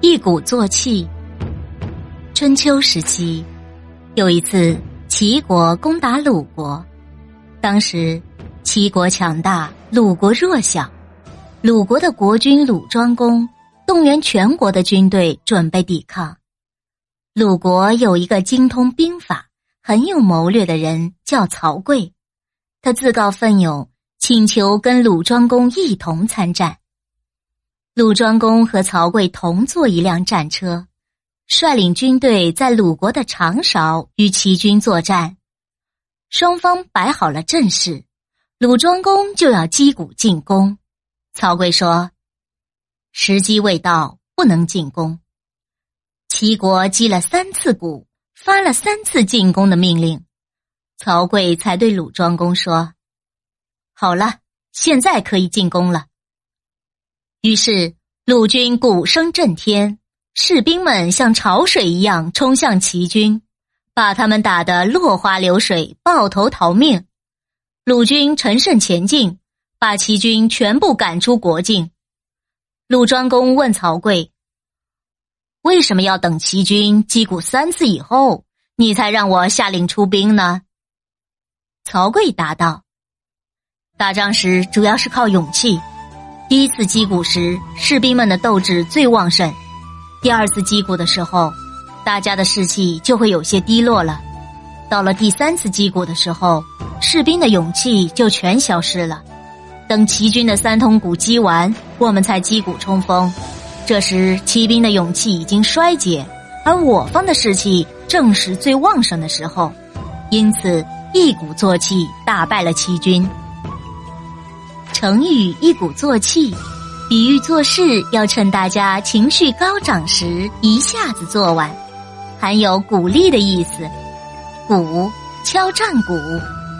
一鼓作气。春秋时期，有一次齐国攻打鲁国，当时齐国强大，鲁国弱小。鲁国的国君鲁庄公动员全国的军队准备抵抗。鲁国有一个精通兵法、很有谋略的人，叫曹刿。他自告奋勇，请求跟鲁庄公一同参战。鲁庄公和曹刿同坐一辆战车，率领军队在鲁国的长勺与齐军作战。双方摆好了阵势，鲁庄公就要击鼓进攻。曹刿说：“时机未到，不能进攻。”齐国击了三次鼓，发了三次进攻的命令。曹刿才对鲁庄公说：“好了，现在可以进攻了。”于是鲁军鼓声震天，士兵们像潮水一样冲向齐军，把他们打得落花流水，抱头逃命。鲁军乘胜前进，把齐军全部赶出国境。鲁庄公问曹刿：“为什么要等齐军击鼓三次以后，你才让我下令出兵呢？”曹刿答道：“打仗时主要是靠勇气。第一次击鼓时，士兵们的斗志最旺盛；第二次击鼓的时候，大家的士气就会有些低落了。到了第三次击鼓的时候，士兵的勇气就全消失了。等齐军的三通鼓击完，我们才击鼓冲锋。这时骑兵的勇气已经衰竭，而我方的士气正是最旺盛的时候，因此。”一鼓作气，打败了齐军。成语“一鼓作气”，比喻做事要趁大家情绪高涨时一下子做完，含有鼓励的意思。鼓，敲战鼓，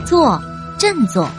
作，振作。